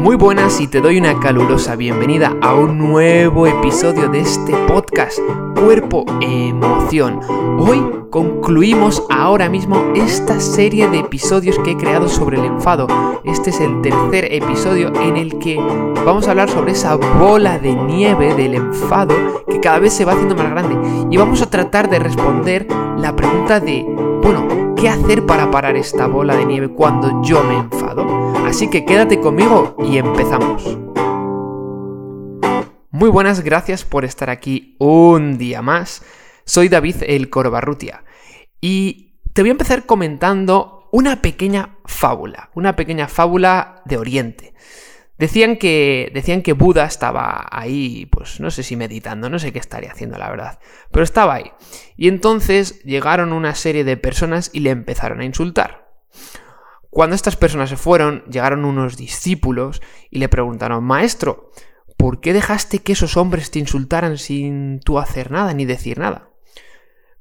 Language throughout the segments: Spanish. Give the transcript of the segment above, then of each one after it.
Muy buenas y te doy una calurosa bienvenida a un nuevo episodio de este podcast Cuerpo Emoción. Hoy concluimos ahora mismo esta serie de episodios que he creado sobre el enfado. Este es el tercer episodio en el que vamos a hablar sobre esa bola de nieve del enfado que cada vez se va haciendo más grande. Y vamos a tratar de responder la pregunta de, bueno, ¿qué hacer para parar esta bola de nieve cuando yo me enfado? Así que quédate conmigo y empezamos. Muy buenas, gracias por estar aquí un día más. Soy David el Corbarrutia y te voy a empezar comentando una pequeña fábula, una pequeña fábula de Oriente. Decían que, decían que Buda estaba ahí, pues no sé si meditando, no sé qué estaría haciendo la verdad, pero estaba ahí. Y entonces llegaron una serie de personas y le empezaron a insultar. Cuando estas personas se fueron, llegaron unos discípulos y le preguntaron, Maestro, ¿por qué dejaste que esos hombres te insultaran sin tú hacer nada ni decir nada?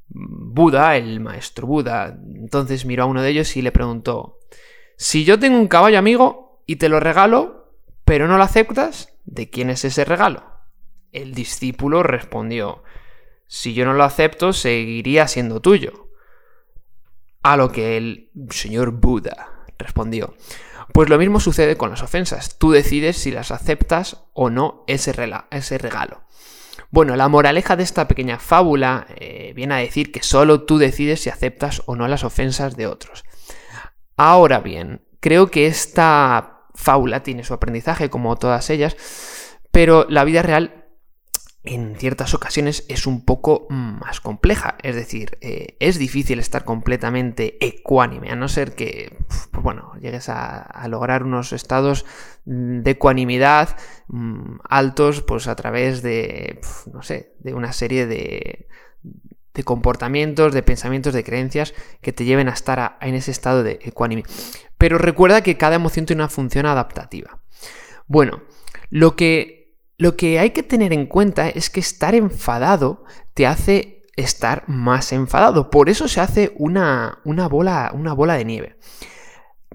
Buda, el maestro Buda, entonces miró a uno de ellos y le preguntó, Si yo tengo un caballo amigo y te lo regalo, pero no lo aceptas, ¿de quién es ese regalo? El discípulo respondió, Si yo no lo acepto, seguiría siendo tuyo. A lo que el señor Buda respondió. Pues lo mismo sucede con las ofensas. Tú decides si las aceptas o no ese, ese regalo. Bueno, la moraleja de esta pequeña fábula eh, viene a decir que solo tú decides si aceptas o no las ofensas de otros. Ahora bien, creo que esta fábula tiene su aprendizaje como todas ellas, pero la vida real en ciertas ocasiones es un poco más compleja. Es decir, eh, es difícil estar completamente ecuánime, a no ser que, bueno, llegues a, lograr unos estados de ecuanimidad mm, altos, pues a través de, no sé, de una serie de, comportamientos, de pensamientos, de creencias que te lleven a estar en ese estado de ecuánime. Pero recuerda que cada emoción tiene una función adaptativa. Bueno, lo que lo que hay que tener en cuenta es que estar enfadado te hace estar más enfadado. Por eso se hace una, una, bola, una bola de nieve.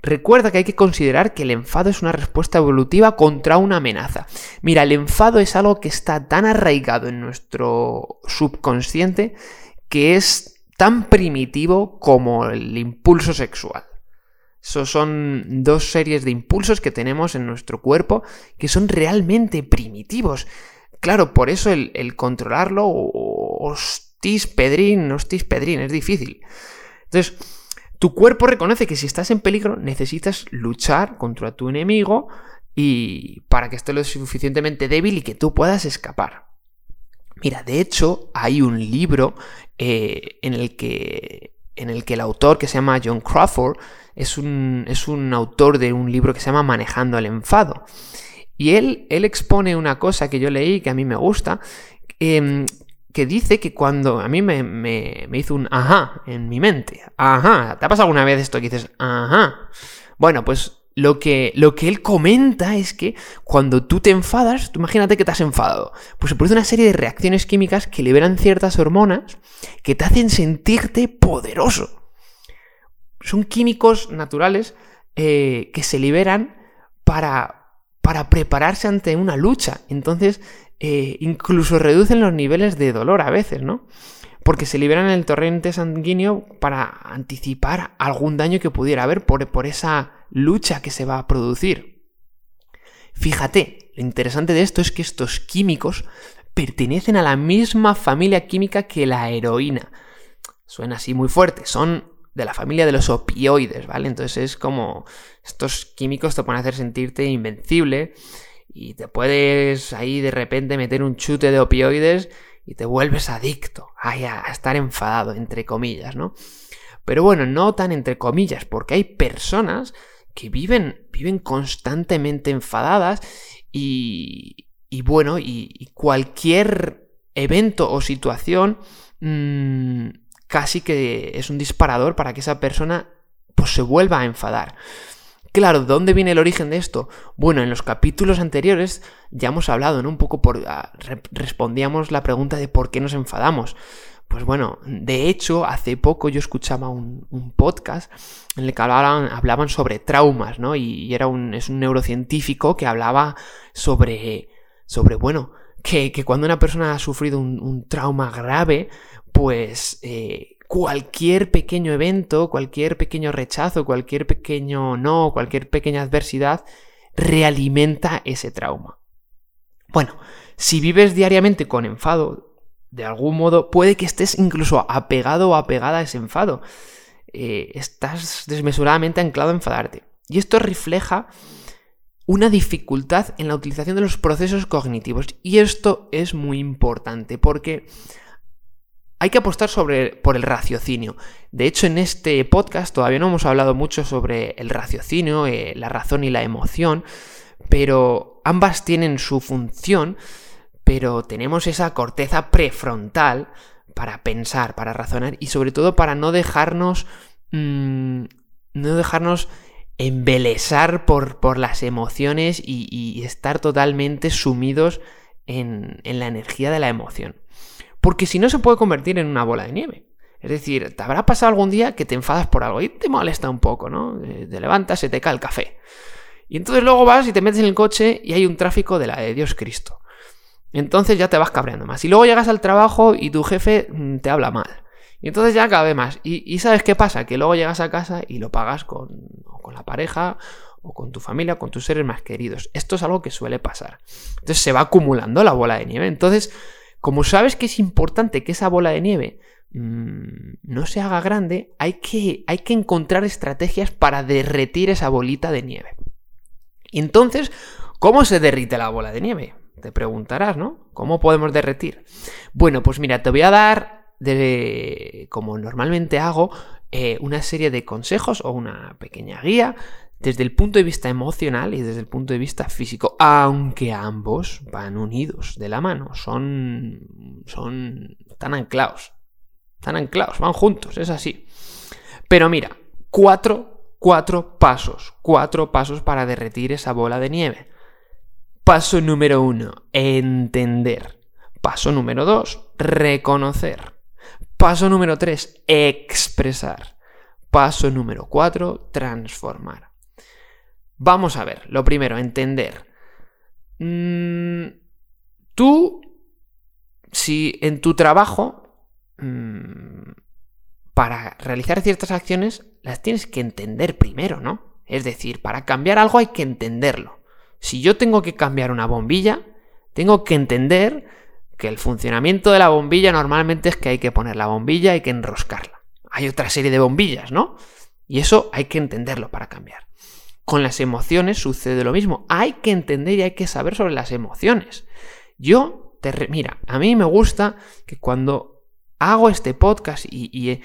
Recuerda que hay que considerar que el enfado es una respuesta evolutiva contra una amenaza. Mira, el enfado es algo que está tan arraigado en nuestro subconsciente que es tan primitivo como el impulso sexual. Esos son dos series de impulsos que tenemos en nuestro cuerpo que son realmente primitivos. Claro, por eso el, controlarlo, hostis pedrín, hostis pedrín, es difícil. Entonces, tu cuerpo reconoce que si estás en peligro necesitas luchar contra tu enemigo y para que esté lo suficientemente débil y que tú puedas escapar. Mira, de hecho, hay un libro eh, en, el que, en el que el autor, que se llama John Crawford, es un, es un autor de un libro que se llama Manejando el enfado. Y él, él expone una cosa que yo leí que a mí me gusta, em, que dice que cuando a mí me, me, hizo un ajá en mi mente, ajá, ¿te ha pasado alguna vez esto que dices ajá? Bueno, pues lo que, lo que él comenta es que cuando tú te enfadas, tú imagínate que te has enfadado, pues se produce una serie de reacciones químicas que liberan ciertas hormonas que te hacen sentirte poderoso son químicos naturales eh, que se liberan para, para, prepararse ante una lucha. Entonces, eh, incluso reducen los niveles de dolor a veces, ¿no? Porque se liberan el torrente sanguíneo para anticipar algún daño que pudiera haber por, por esa lucha que se va a producir. Fíjate, lo interesante de esto es que estos químicos pertenecen a la misma familia química que la heroína. Suena así muy fuerte, son de la familia de los opioides, ¿vale? Entonces es como estos químicos te pueden hacer sentirte invencible y te puedes ahí de repente meter un chute de opioides y te vuelves adicto a estar enfadado, entre comillas, ¿no? Pero bueno, no tan entre comillas, porque hay personas que viven, viven constantemente enfadadas y, y bueno, y, cualquier evento o situación mmm, casi que es un disparador para que esa persona pues, se vuelva a enfadar. Claro, ¿dónde viene el origen de esto? Bueno, en los capítulos anteriores ya hemos hablado, ¿no? Un poco por... Ah, respondíamos la pregunta de por qué nos enfadamos. Pues bueno, de hecho, hace poco yo escuchaba un, podcast en el que hablaban, sobre traumas, ¿no? Y, era un, es un neurocientífico que hablaba sobre, sobre bueno, que, cuando una persona ha sufrido un, trauma grave, pues eh, cualquier pequeño evento, cualquier pequeño rechazo, cualquier pequeño no, cualquier pequeña adversidad, realimenta ese trauma. Bueno, si vives diariamente con enfado, de algún modo puede que estés incluso apegado o apegada a ese enfado. Eh, estás desmesuradamente anclado a enfadarte. Y esto refleja una dificultad en la utilización de los procesos cognitivos. Y esto es muy importante porque hay que apostar sobre, por el raciocinio. De hecho, en este podcast todavía no hemos hablado mucho sobre el raciocinio, eh, la razón y la emoción, pero ambas tienen su función pero tenemos esa corteza prefrontal para pensar, para razonar y sobre todo para no dejarnos... Mm, no dejarnos embelesar por, por las emociones y, estar totalmente sumidos en, en la energía de la emoción. Porque si no se puede convertir en una bola de nieve. Es decir, te habrá pasado algún día que te enfadas por algo y te molesta un poco, ¿no? Eh, te levantas, se te cae el café. Y entonces luego vas y te metes en el coche y hay un tráfico de la de Dios Cristo. Entonces ya te vas cabreando más. Y luego llegas al trabajo y tu jefe mm, te habla mal. Y entonces ya cabe más. Y, ¿sabes qué pasa? Que luego llegas a casa y lo pagas con, con la pareja o con tu familia, con tus seres más queridos. Esto es algo que suele pasar. Entonces se va acumulando la bola de nieve. Entonces, como sabes que es importante que esa bola de nieve mm, no se haga grande, hay que, hay que encontrar estrategias para derretir esa bolita de nieve. Entonces, ¿cómo se derrite la bola de nieve? Te preguntarás, ¿no? ¿Cómo podemos derretir? Bueno, pues mira, te voy a dar, de, como normalmente hago, eh, una serie de consejos o una pequeña guía desde el punto de vista emocional y desde el punto de vista físico, aunque ambos van unidos de la mano, son, son, están anclados, están anclados, van juntos, es así. Pero mira, cuatro, cuatro pasos, cuatro pasos para derretir esa bola de nieve. Paso número uno, entender. Paso número dos, reconocer. Paso número tres, expresar. Paso número cuatro, transformar. Vamos a ver, lo primero, entender. Mm, tú, si en tu trabajo, mm, para realizar ciertas acciones, las tienes que entender primero, ¿no? Es decir, para cambiar algo hay que entenderlo. Si yo tengo que cambiar una bombilla, tengo que entender que el funcionamiento de la bombilla normalmente es que hay que poner la bombilla, hay que enroscarla. Hay otra serie de bombillas, ¿no? Y eso hay que entenderlo para cambiar. Con las emociones sucede lo mismo. Hay que entender y hay que saber sobre las emociones. Yo, te mira, a mí me gusta que cuando hago este podcast y,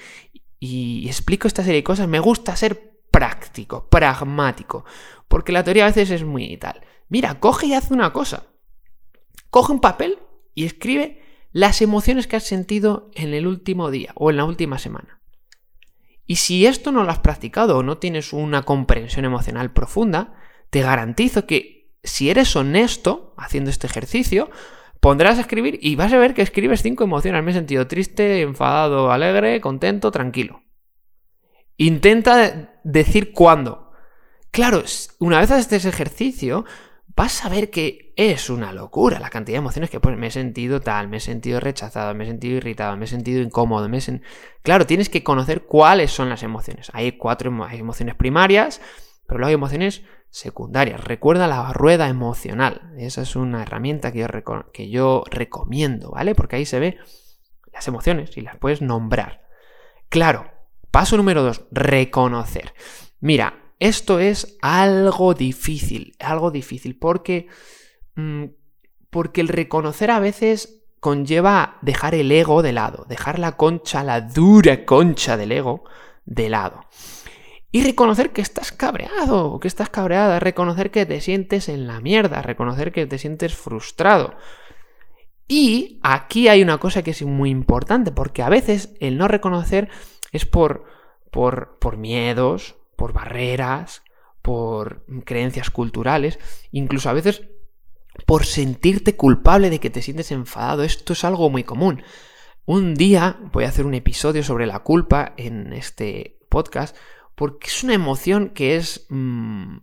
y explico esta serie de cosas, me gusta ser práctico, pragmático. Porque la teoría a veces es muy tal. Mira, coge y haz una cosa. Coge un papel y escribe las emociones que has sentido en el último día o en la última semana. Y si esto no lo has practicado o no tienes una comprensión emocional profunda, te garantizo que si eres honesto haciendo este ejercicio, pondrás a escribir y vas a ver que escribes cinco emociones. Me he sentido triste, enfadado, alegre, contento, tranquilo. Intenta decir cuándo. Claro, una vez haces ese ejercicio, vas a ver que es una locura la cantidad de emociones que pues, me he sentido tal, me he sentido rechazado, me he sentido irritado, me he sentido incómodo, me he Claro, tienes que conocer cuáles son las emociones. Hay cuatro emociones primarias, pero luego hay emociones secundarias. Recuerda la rueda emocional. Esa es una herramienta que yo, que yo recomiendo, ¿vale? Porque ahí se ve las emociones y las puedes nombrar. Claro, paso número dos, reconocer. Mira, esto es algo difícil, algo difícil, porque, mm, porque el reconocer a veces conlleva dejar el ego de lado, dejar la concha, la dura concha del ego de lado. Y reconocer que estás cabreado, que estás cabreada, reconocer que te sientes en la mierda, reconocer que te sientes frustrado. Y aquí hay una cosa que es muy importante, porque a veces el no reconocer es por, por, por miedos, por barreras, por creencias culturales, incluso a veces por sentirte culpable de que te sientes enfadado. Esto es algo muy común. Un día voy a hacer un episodio sobre la culpa en este podcast porque es una emoción que es... Mm,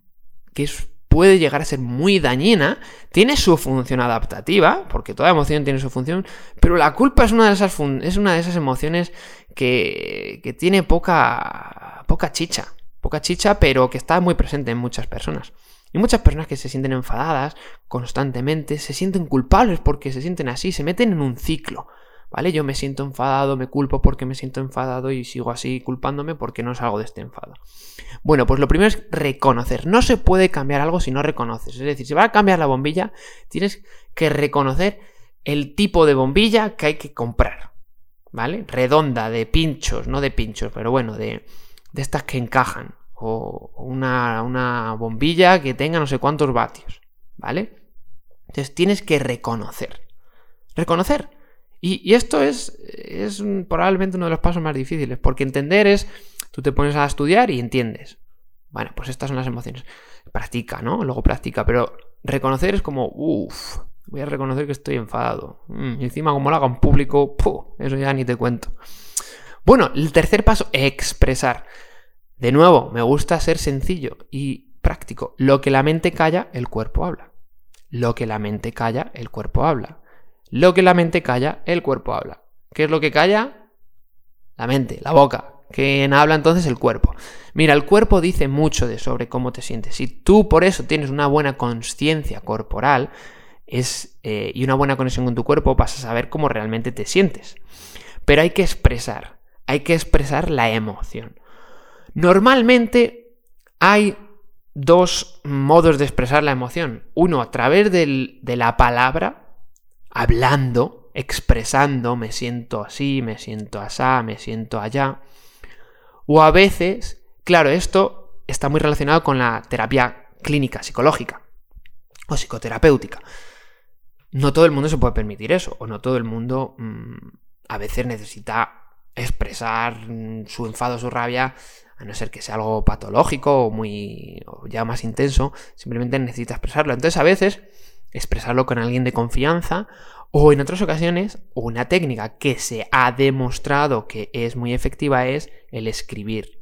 que es puede llegar a ser muy dañina, tiene su función adaptativa, porque toda emoción tiene su función, pero la culpa es una de esas, es una de esas emociones que, que tiene poca, poca chicha, poca chicha, pero que está muy presente en muchas personas. Y muchas personas que se sienten enfadadas constantemente, se sienten culpables porque se sienten así, se meten en un ciclo. ¿Vale? Yo me siento enfadado, me culpo porque me siento enfadado y sigo así culpándome porque no salgo de este enfado. Bueno, pues lo primero es reconocer. No se puede cambiar algo si no reconoces. Es decir, si va a cambiar la bombilla, tienes que reconocer el tipo de bombilla que hay que comprar. ¿Vale? Redonda, de pinchos, no de pinchos, pero bueno, de, de estas que encajan. O una, una bombilla que tenga no sé cuántos vatios. ¿Vale? Entonces tienes que reconocer. Reconocer y, esto es, es probablemente uno de los pasos más difíciles, porque entender es, tú te pones a estudiar y entiendes. Bueno, pues estas son las emociones. Practica, ¿no? Luego practica, pero reconocer es como, uff, voy a reconocer que estoy enfadado. Mm, y encima como lo haga en público, eso ya ni te cuento. Bueno, el tercer paso, expresar. De nuevo, me gusta ser sencillo y práctico. Lo que la mente calla, el cuerpo habla. Lo que la mente calla, el cuerpo habla. Lo que la mente calla, el cuerpo habla. ¿Qué es lo que calla? La mente, la boca. ¿Quién habla entonces? El cuerpo. Mira, el cuerpo dice mucho de sobre cómo te sientes. Si tú por eso tienes una buena conciencia corporal eh, y una buena conexión con tu cuerpo, vas a saber cómo realmente te sientes. Pero hay que expresar, hay que expresar la emoción. Normalmente hay dos modos de expresar la emoción. Uno a través de la palabra, hablando, expresando, me siento así, me siento asá, me siento allá. O a veces, claro, esto está muy relacionado con la terapia clínica, psicológica o psicoterapéutica. No todo el mundo se puede permitir eso, o no todo el mundo mm, a veces necesita expresar mm, su enfado, su rabia, a no ser que sea algo patológico o muy o ya más intenso, simplemente necesita expresarlo. Entonces a veces expresarlo con alguien de confianza o en otras ocasiones una técnica que se ha demostrado que es muy efectiva es el escribir.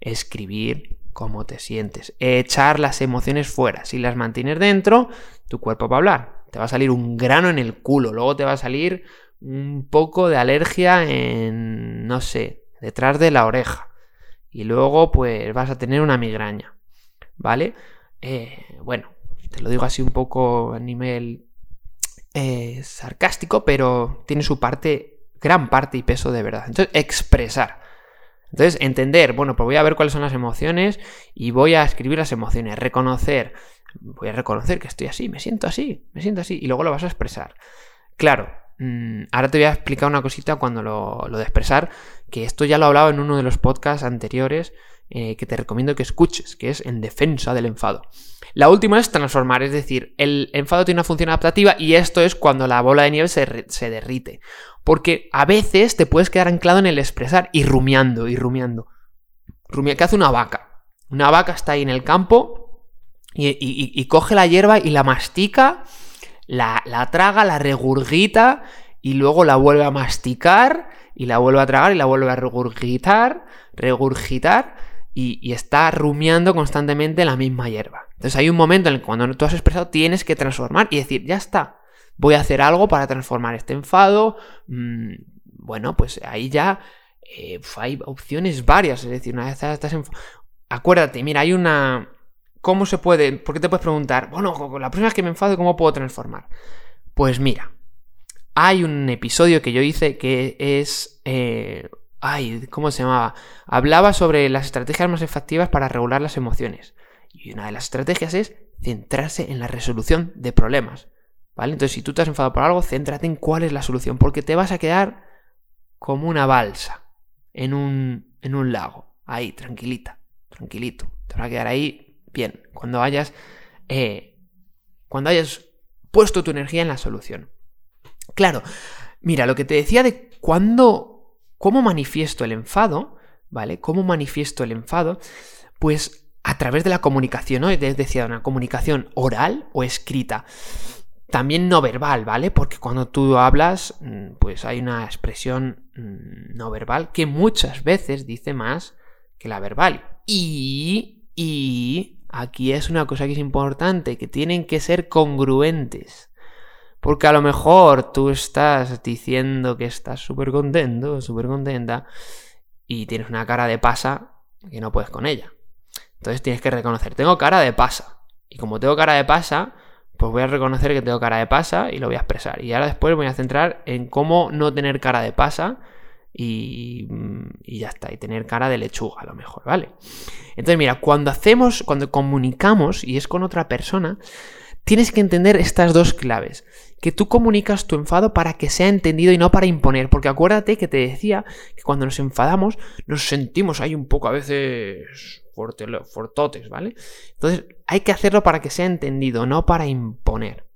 Escribir cómo te sientes. Echar las emociones fuera. Si las mantienes dentro, tu cuerpo va a hablar. Te va a salir un grano en el culo. Luego te va a salir un poco de alergia en, no sé, detrás de la oreja. Y luego pues vas a tener una migraña. ¿Vale? Eh, bueno, te lo digo así un poco a nivel eh, sarcástico, pero tiene su parte, gran parte y peso de verdad. Entonces, expresar. Entonces, entender, bueno, pues voy a ver cuáles son las emociones y voy a escribir las emociones, reconocer, voy a reconocer que estoy así, me siento así, me siento así, y luego lo vas a expresar. Claro, mm, ahora te voy a explicar una cosita cuando lo, lo de expresar, que esto ya lo hablaba en uno de los podcasts anteriores, eh, que te recomiendo que escuches, que es en defensa del enfado. La última es transformar, es decir, el enfado tiene una función adaptativa y esto es cuando la bola de nieve se, derrite. Porque a veces te puedes quedar anclado en el expresar y rumiando, y rumiando. Rumia, ¿Qué hace una vaca? Una vaca está ahí en el campo y, coge la hierba y la mastica, la, la traga, la regurgita y luego la vuelve a masticar y la vuelve a tragar y la vuelve a regurgitar, regurgitar y, está rumiando constantemente la misma hierba. Entonces hay un momento en el que cuando tú has expresado tienes que transformar y decir, ya está, voy a hacer algo para transformar este enfado. Mm, bueno, pues ahí ya eh, hay opciones varias, es decir, una vez estás Acuérdate, mira, hay una... ¿Cómo se puede? Porque te puedes preguntar, bueno, la próxima vez que me enfado, ¿cómo puedo transformar? Pues mira, hay un episodio que yo hice que es eh, Ay, ¿cómo se llamaba? Hablaba sobre las estrategias más efectivas para regular las emociones. Y una de las estrategias es centrarse en la resolución de problemas. ¿Vale? Entonces, si tú te has enfadado por algo, céntrate en cuál es la solución, porque te vas a quedar como una balsa en un, en un lago. Ahí, tranquilita, tranquilito. Te vas a quedar ahí bien. Cuando hayas, eh, cuando hayas puesto tu energía en la solución. Claro, mira, lo que te decía de cuándo ¿Cómo manifiesto el enfado? ¿Vale? ¿Cómo manifiesto el enfado? Pues a través de la comunicación, ¿no? Es decir, una comunicación oral o escrita. también no verbal, ¿vale? Porque cuando tú hablas, mm, pues hay una expresión mm, no verbal que muchas veces dice más que la verbal. Y aquí es una cosa que es importante, que tienen que ser congruentes. Porque a lo mejor tú estás diciendo que estás súper contento, súper contenta, y tienes una cara de pasa que no puedes con ella. Entonces tienes que reconocer, tengo cara de pasa. Y como tengo cara de pasa, pues voy a reconocer que tengo cara de pasa y lo voy a expresar. Y ahora después voy a centrar en cómo no tener cara de pasa y, y, ya está, y tener cara de lechuga a lo mejor, ¿vale? Entonces, mira, cuando hacemos, cuando comunicamos y es con otra persona, tienes que entender estas dos claves. Que tú comunicas tu enfado para que sea entendido y no para imponer. Porque acuérdate que te decía que cuando nos enfadamos nos sentimos ahí un poco a veces fortotes, ¿vale? Entonces hay que hacerlo para que sea entendido, no para imponer.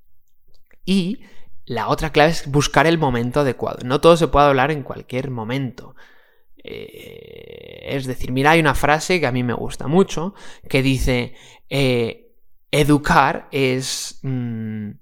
Y la otra clave es buscar el momento adecuado. No todo se puede hablar en cualquier momento. Eh, es decir, mira, hay una frase que a mí me gusta mucho que dice, eh, educar es, mm,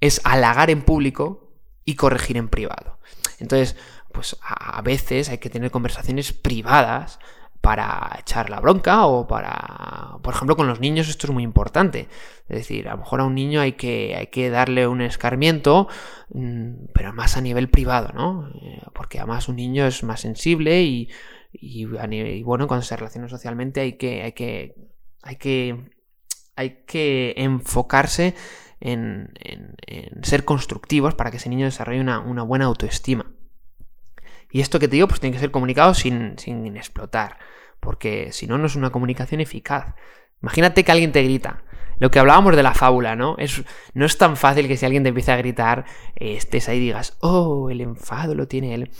es halagar en público y corregir en privado. Entonces, pues a veces hay que tener conversaciones privadas para echar la bronca o para, por ejemplo, con los niños esto es muy importante. Es decir, a lo mejor a un niño hay que, hay que darle un escarmiento, mm, pero más a nivel privado, ¿no? Eh, porque además un niño es más sensible y, bueno, cuando se relaciona socialmente hay que, hay que, hay que, hay que enfocarse en, ser constructivos para que ese niño desarrolle una buena autoestima. Y esto que te digo, pues tiene que ser comunicado sin, sin explotar porque si no, no es una comunicación eficaz. Imagínate que alguien te grita. Lo que hablábamos de la fábula, ¿no? Es, no es tan fácil que si alguien te empieza a gritar, estés ahí y digas, oh, el enfado lo tiene él.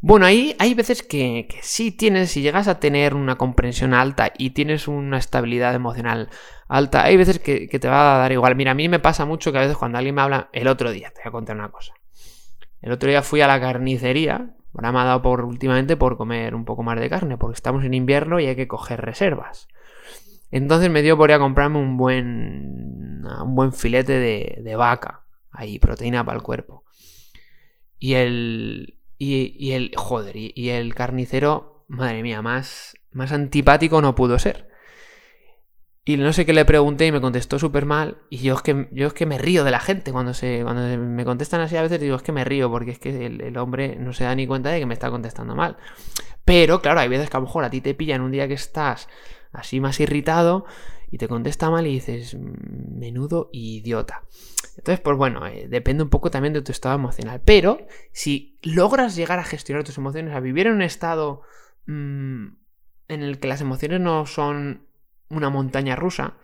Bueno, ahí hay veces que, que sí tienes, si llegas a tener una comprensión alta y tienes una estabilidad emocional alta, hay veces que, que te va a dar igual. Mira, a mí me pasa mucho que a veces cuando alguien me habla, el otro día, te voy a contar una cosa. El otro día fui a la carnicería Ahora me ha dado por últimamente por comer un poco más de carne, porque estamos en invierno y hay que coger reservas. Entonces me dio por ir a comprarme un buen, un buen filete de, vaca. Ahí, proteína para el cuerpo. Y el. Y, el. Joder, y, el carnicero, madre mía, más, más antipático no pudo ser. Y no sé qué le pregunté y me contestó súper mal. Y yo es, que, yo es que me río de la gente cuando, se, cuando me contestan así a veces. Digo, es que me río porque es que el, hombre no se da ni cuenta de que me está contestando mal. Pero claro, hay veces que a lo mejor a ti te pillan un día que estás así más irritado y te contesta mal y dices, menudo idiota. Entonces, pues bueno, eh, depende un poco también de tu estado emocional. Pero si logras llegar a gestionar tus emociones, a vivir en un estado mm, en el que las emociones no son una montaña rusa,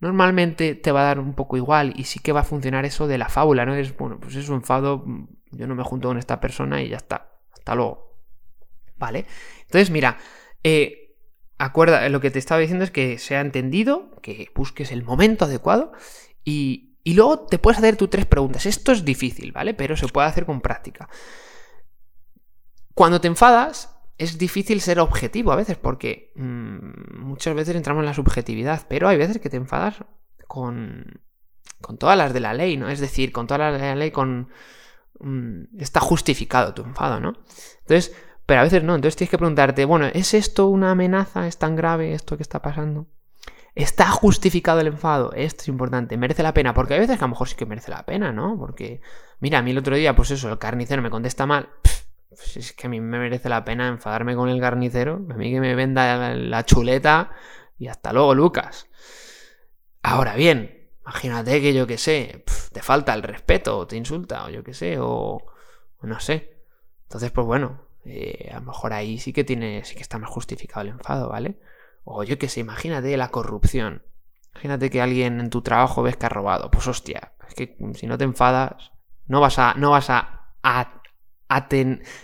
normalmente te va a dar un poco igual y sí que va a funcionar eso de la fábula, ¿no? Es, bueno, pues es un enfado, yo no me junto con esta persona y ya está, hasta luego. ¿Vale? Entonces, mira, eh, acuerda, lo que te estaba diciendo es que sea entendido, que busques el momento adecuado y, y luego te puedes hacer tus tres preguntas. Esto es difícil, ¿vale? Pero se puede hacer con práctica. Cuando te enfadas, es difícil ser objetivo a veces porque mm, muchas veces entramos en la subjetividad, pero hay veces que te enfadas con, con todas las de la ley, ¿no? Es decir, con todas las de la ley, con... Mm, está justificado tu enfado, ¿no? Entonces, pero a veces no, entonces tienes que preguntarte, bueno, ¿es esto una amenaza? ¿Es tan grave esto que está pasando? ¿Está justificado el enfado? Esto es importante, merece la pena, porque hay veces que a lo mejor sí que merece la pena, ¿no? Porque, mira, a mí el otro día, pues eso, el carnicero me contesta mal, pues es que a mí me merece la pena enfadarme con el garnicero, a mí que me venda la chuleta y hasta luego, Lucas. Ahora bien, imagínate que yo que sé, te falta el respeto, o te insulta, o yo que sé, o, no sé. Entonces, pues bueno, eh, a lo mejor ahí sí que tiene, sí que está más justificado el enfado, ¿vale? O yo que sé, imagínate la corrupción. Imagínate que alguien en tu trabajo ves que ha robado. Pues hostia, es que si no te enfadas, no vas a, no vas a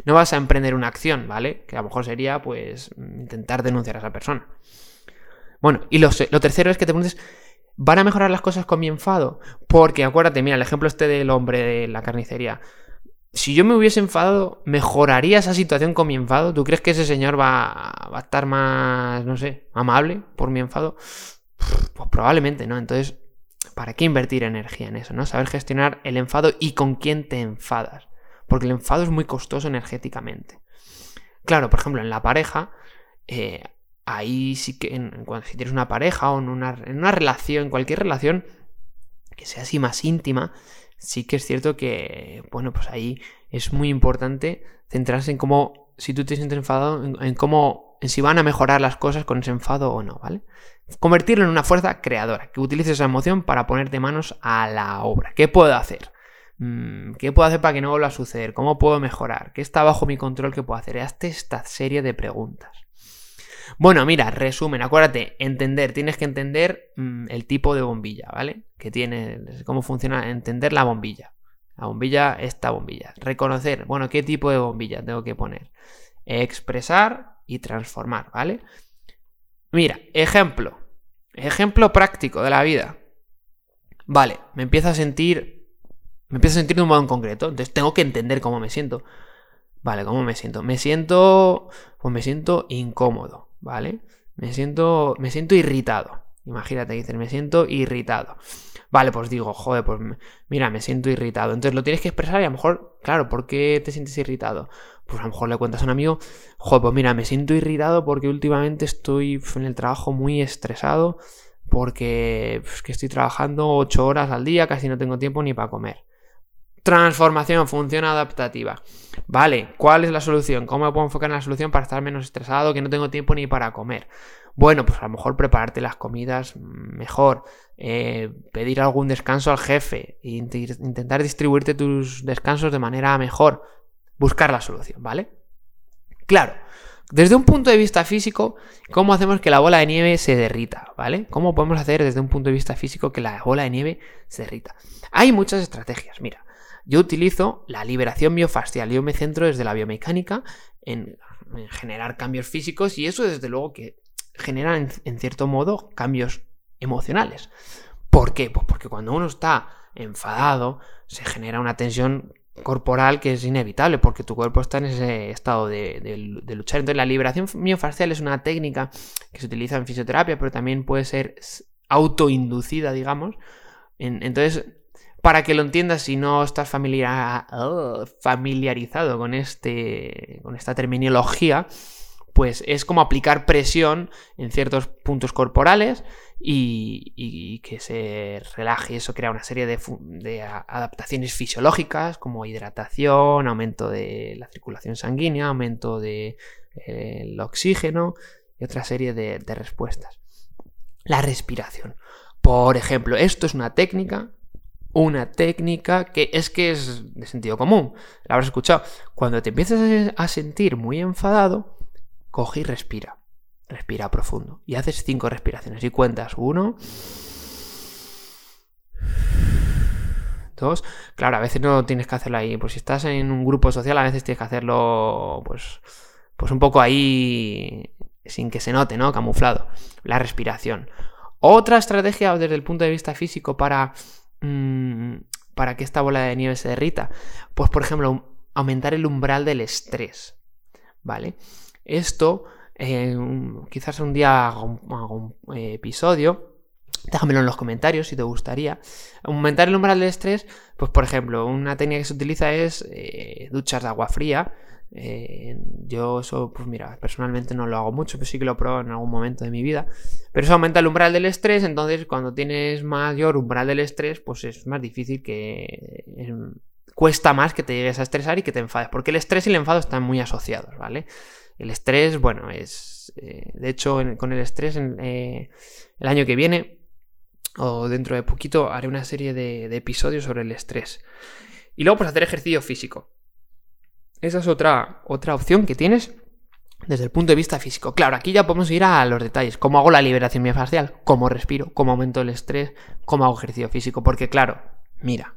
no vas a emprender una acción, ¿vale? Que a lo mejor sería, pues, intentar denunciar a esa persona. Bueno, y lo, tercero es que te preguntes, ¿van a mejorar las cosas con mi enfado? Porque acuérdate, mira, el ejemplo este del hombre de la carnicería. Si yo me hubiese enfadado, ¿mejoraría esa situación con mi enfado? ¿Tú crees que ese señor va, va a estar más, no sé, amable por mi enfado? Pues probablemente, ¿no? Entonces, ¿Para qué invertir energía en eso? ¿no? Saber gestionar el enfado y con quién te enfadas. Porque el enfado es muy costoso energéticamente. Claro, por ejemplo, en la pareja, eh, ahí sí que, si tienes una pareja o en una, en una relación, en cualquier relación que sea así más íntima, sí que es cierto que, bueno, pues ahí es muy importante centrarse en cómo, si tú te sientes enfadado, en, cómo, en si van a mejorar las cosas con ese enfado o no, ¿vale? Convertirlo en una fuerza creadora, que utilices esa emoción para ponerte manos a la obra. ¿Qué puedo hacer? Mm, ¿Qué puedo hacer para que no vuelva a suceder? ¿Cómo puedo mejorar? ¿Qué está bajo mi control que puedo hacer? Hazte esta serie de preguntas. Bueno, mira, resumen, acuérdate, entender, tienes que entender mm, el tipo de bombilla, ¿vale? Que tiene, cómo funciona, entender la bombilla. La bombilla, esta bombilla. Reconocer, bueno, qué tipo de bombilla tengo que poner. Expresar y transformar, ¿vale? Mira, ejemplo. Ejemplo práctico de la vida. Vale, me empiezo a sentir. Me empiezo a sentir de un modo en concreto. Entonces tengo que entender cómo me siento. Vale, ¿cómo me siento? Me siento. Pues me siento incómodo, ¿vale? Me siento. Me siento irritado. Imagínate, dices, me siento irritado. Vale, pues digo, joder, pues mira, me siento irritado. Entonces lo tienes que expresar y a lo mejor, claro, ¿por qué te sientes irritado? Pues a lo mejor le cuentas a un amigo, joder, pues mira, me siento irritado porque últimamente estoy en el trabajo muy estresado porque pues, que estoy trabajando 8 horas al día, casi no tengo tiempo ni para comer. Transformación, función adaptativa. Vale, ¿cuál es la solución? ¿Cómo puedo enfocar en la solución para estar menos estresado, que no tengo tiempo ni para comer? Bueno, pues a lo mejor prepararte las comidas mejor, eh, pedir algún descanso al jefe, intentar distribuirte tus descansos de manera mejor, buscar la solución, ¿vale? Claro, desde un punto de vista físico, ¿cómo hacemos que la bola de nieve se derrita? ¿Vale? ¿Cómo podemos hacer desde un punto de vista físico que la bola de nieve se derrita? Hay muchas estrategias, mira. Yo utilizo la liberación miofascial, yo me centro desde la biomecánica en, generar cambios físicos y eso desde luego que genera en cierto modo cambios emocionales. ¿Por qué? Pues porque cuando uno está enfadado se genera una tensión corporal que es inevitable porque tu cuerpo está en ese estado de, luchar. Entonces la liberación miofascial es una técnica que se utiliza en fisioterapia, pero también puede ser autoinducida, digamos. entonces, para que lo entiendas, si no estás familiarizado con, este, con esta terminología, pues es como aplicar presión en ciertos puntos corporales y, que se relaje. Eso crea una serie de, adaptaciones fisiológicas como hidratación, aumento de la circulación sanguínea, aumento del de, eh, oxígeno y otra serie de respuestas. La respiración. Por ejemplo, esto es una técnica una técnica que es que es de sentido común. La habrás escuchado. Cuando te empiezas a sentir muy enfadado, coge y respira. Respira profundo. Y haces cinco respiraciones y cuentas. Uno. Dos. Claro, a veces no tienes que hacerlo ahí. Pues si estás en un grupo social, a veces tienes que hacerlo. Pues. Pues un poco ahí. Sin que se note, ¿no? Camuflado. La respiración. Otra estrategia desde el punto de vista físico para. Mm, para que esta bola de nieve se derrita. Pues, por ejemplo, aumentar el umbral del estrés. ¿Vale? Esto, eh, quizás un día haga un, eh, episodio. Déjamelo en los comentarios si te gustaría. Aumentar el umbral de estrés, pues por ejemplo, una técnica que se utiliza es eh, duchas de agua fría. yo eso, pues mira, personalmente no lo hago mucho, pero sí que lo he probado en algún momento de mi vida. Pero eso aumenta el umbral del estrés, entonces cuando tienes mayor umbral del estrés, pues es más difícil que... cuesta más que te llegues a estresar y que te enfades, porque el estrés y el enfado están muy asociados, ¿vale? El estrés, bueno, es... Eh, de hecho, con el estrés, eh, el año que viene, o dentro de poquito, haré una serie de, episodios sobre el estrés. Y luego, pues hacer ejercicio físico. Esa es otra, otra opción que tienes desde el punto de vista físico. Claro, aquí ya podemos ir a los detalles. ¿Cómo hago la liberación miofascial? ¿Cómo respiro? ¿Cómo aumento el estrés? ¿Cómo hago ejercicio físico? Porque claro, mira,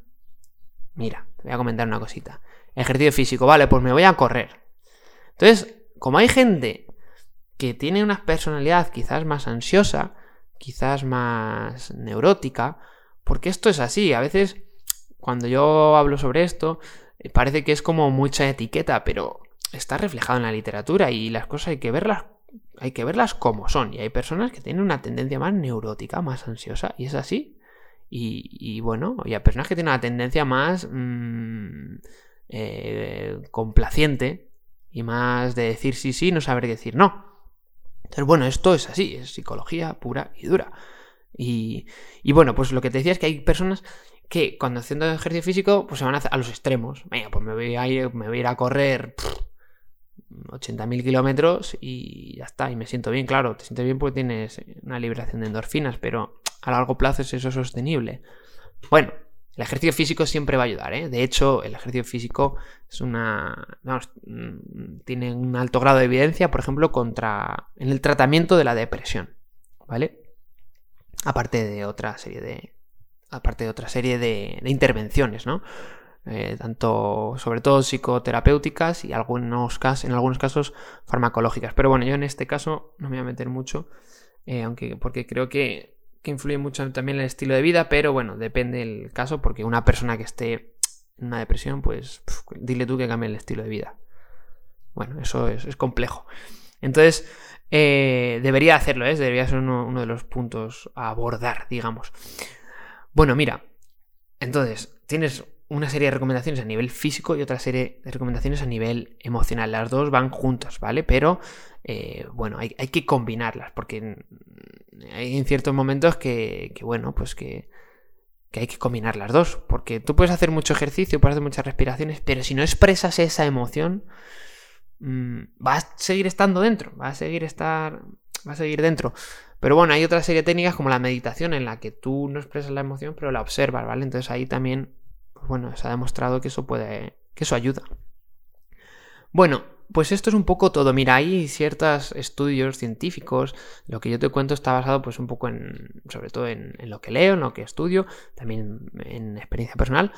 mira, te voy a comentar una cosita. Ejercicio físico, vale, pues me voy a correr. Entonces, como hay gente que tiene una personalidad quizás más ansiosa, quizás más neurótica, porque esto es así, a veces cuando yo hablo sobre esto, eh, parece que es como mucha etiqueta, pero está reflejado en la literatura y las cosas hay que verlas hay que verlas como son. Y hay personas que tienen una tendencia más neurótica, más ansiosa, y es así. Y, bueno, y a personas que tienen una tendencia más mm, eh, complaciente y más de decir sí, sí, no saber decir no. Entonces, bueno, esto es así, es psicología pura y dura. Y, y bueno, pues lo que te decía es que hay personas que cuando haciendo ejercicio físico, pues se van a, los extremos. Venga, pues me voy a ir, me voy a, ir a correr 80.000 kilómetros y ya está, y me siento bien, claro, te sientes bien porque tienes una liberación de endorfinas, pero a largo plazo es eso sostenible. Bueno, el ejercicio físico siempre va a ayudar, ¿eh? De hecho, el ejercicio físico es una. Mm, tiene un alto grado de evidencia, por ejemplo, contra. en el tratamiento de la depresión. ¿Vale? Aparte de otra serie de, aparte de otra serie de, intervenciones, ¿no? Eh, tanto, sobre todo psicoterapéuticas y algunos casos, en algunos casos farmacológicas. Pero bueno, yo en este caso no me voy a meter mucho, eh, aunque porque creo que, influye mucho también el estilo de vida, pero bueno, depende del caso, porque una persona que esté en una depresión, pues dile tú que cambie el estilo de vida. Bueno, eso es, complejo. Entonces, eh, debería hacerlo, ¿eh? debería ser uno de los puntos a abordar, digamos. Bueno, mira, entonces tienes una serie de recomendaciones a nivel físico y otra serie de recomendaciones a nivel emocional. Las dos van juntas, ¿vale? Pero, eh, bueno, hay, que combinarlas porque hay en ciertos momentos que, bueno, pues que, que hay que combinar las dos. Porque tú puedes hacer mucho ejercicio, puedes hacer muchas respiraciones, pero si no expresas esa emoción, mm, va a seguir estando dentro, va a seguir estar, va a seguir dentro. Pero bueno, hay otra serie de técnicas como la meditación en la que tú no expresas la emoción, pero la observas, ¿vale? Entonces ahí también, pues bueno, se ha demostrado que eso puede, que eso ayuda. Bueno, pues esto es un poco todo. Mira, hay ciertos estudios científicos. Lo que yo te cuento está basado, pues, un poco en, sobre todo en, lo que leo, en lo que estudio, también en experiencia personal.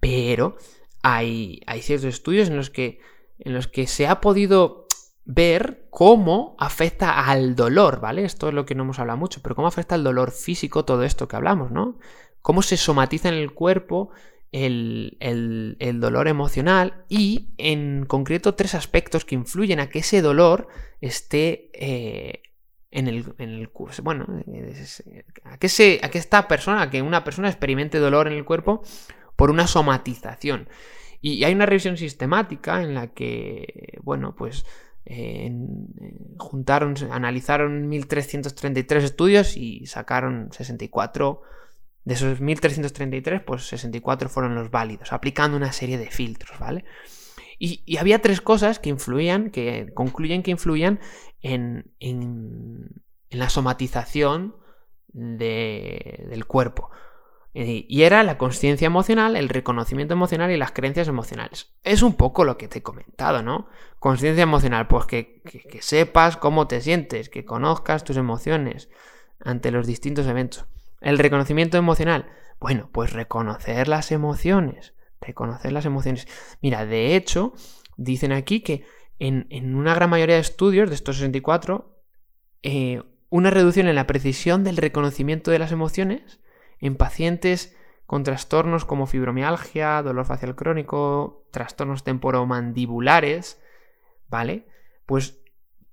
Pero hay, hay ciertos estudios en los que, en los que se ha podido ver cómo afecta al dolor, ¿vale? Esto es lo que no hemos hablado mucho, pero cómo afecta al dolor físico todo esto que hablamos, ¿no? Cómo se somatiza en el cuerpo el, dolor emocional y en concreto tres aspectos que influyen a que ese dolor esté eh, en el, en bueno, a que, se, a que esta persona, a que una persona experimente dolor en el cuerpo por una somatización. Y hay una revisión sistemática en la que, bueno, pues juntaron, analizaron 1333 estudios y sacaron 64. De esos 1333, pues 64 fueron los válidos, aplicando una serie de filtros, ¿vale? Y, había tres cosas que influían, que concluyen que influían en, en, la somatización del cuerpo. Eh, y era la conciencia emocional, el reconocimiento emocional y las creencias emocionales. Es un poco lo que te he comentado, ¿no? Conciencia emocional, pues que, sepas cómo te sientes, que conozcas tus emociones ante los distintos eventos. El reconocimiento emocional, bueno, pues reconocer las emociones, reconocer las emociones. Mira, de hecho, dicen aquí que en, una gran mayoría de estudios, de estos 64, eh, una reducción en la precisión del reconocimiento de las emociones en pacientes con trastornos como fibromialgia, dolor facial crónico, trastornos temporomandibulares, ¿vale? Pues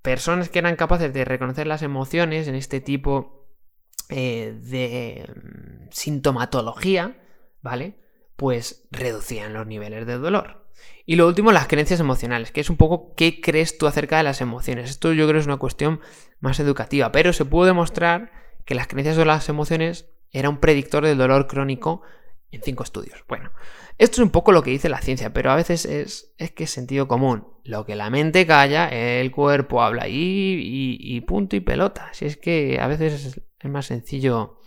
personas que eran capaces de reconocer las emociones en este tipo eh, de mm, sintomatología, ¿vale? Pues reducían los niveles de dolor. Y lo último, las creencias emocionales, que es un poco qué crees tú acerca de las emociones. Esto yo creo es una cuestión más educativa, pero se pudo demostrar que las creencias o las emociones era un predictor del dolor crónico en cinco estudios. Bueno, esto es un poco lo que dice la ciencia, pero a veces es, es que es sentido común. Lo que la mente calla, el cuerpo habla y, y, punto y pelota. Si es que a veces es, más sencillo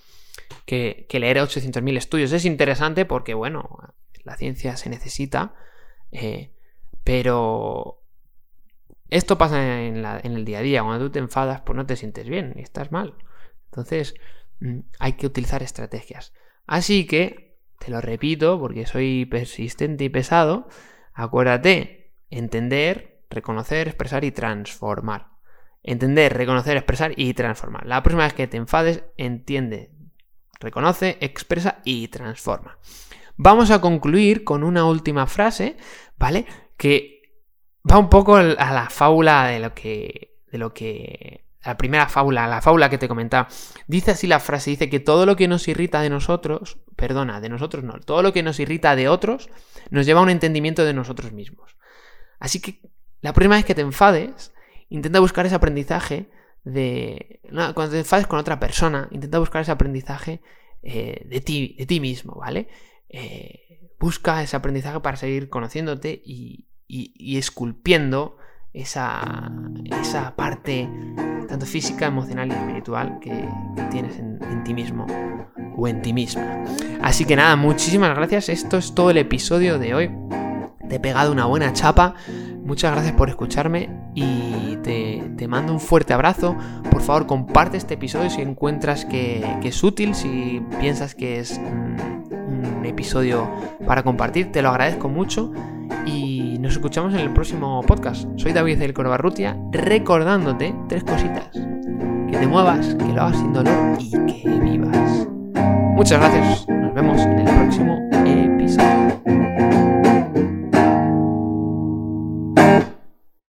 que, leer 800.000 estudios. Es interesante porque, bueno, la ciencia se necesita, eh, pero esto pasa en, en el día a día. Cuando tú te enfadas, pues no te sientes bien y estás mal. Entonces, Mm, hay que utilizar estrategias. Así que, te lo repito porque soy persistente y pesado, acuérdate, entender, reconocer, expresar y transformar. Entender, reconocer, expresar y transformar. La próxima vez que te enfades, entiende, reconoce, expresa y transforma. Vamos a concluir con una última frase, ¿vale? Que va un poco a la fábula de lo que, de lo que la primera fábula, la fábula que te comentaba, dice así la frase, dice que todo lo que nos irrita de nosotros, perdona, de nosotros no, todo lo que nos irrita de otros nos lleva a un entendimiento de nosotros mismos. Así que la primera vez que te enfades, intenta buscar ese aprendizaje de... cuando te enfades con otra persona, intenta buscar ese aprendizaje eh, de, ti, de ti mismo, ¿vale? Eh, busca ese aprendizaje para seguir conociéndote y, esculpiendo esa, esa parte tanto física, emocional y espiritual que, tienes en, ti mismo o en ti misma. Así que nada, muchísimas gracias. Esto es todo el episodio de hoy. Te he pegado una buena chapa. Muchas gracias por escucharme y te, mando un fuerte abrazo. Por favor, comparte este episodio si encuentras que, es útil, si piensas que es un, un episodio para compartir. Te lo agradezco mucho y nos escuchamos en el próximo podcast. Soy David del Corbarrutia, recordándote tres cositas. Que te muevas, que lo hagas sin dolor y que vivas. Muchas gracias. Nos vemos en el próximo episodio.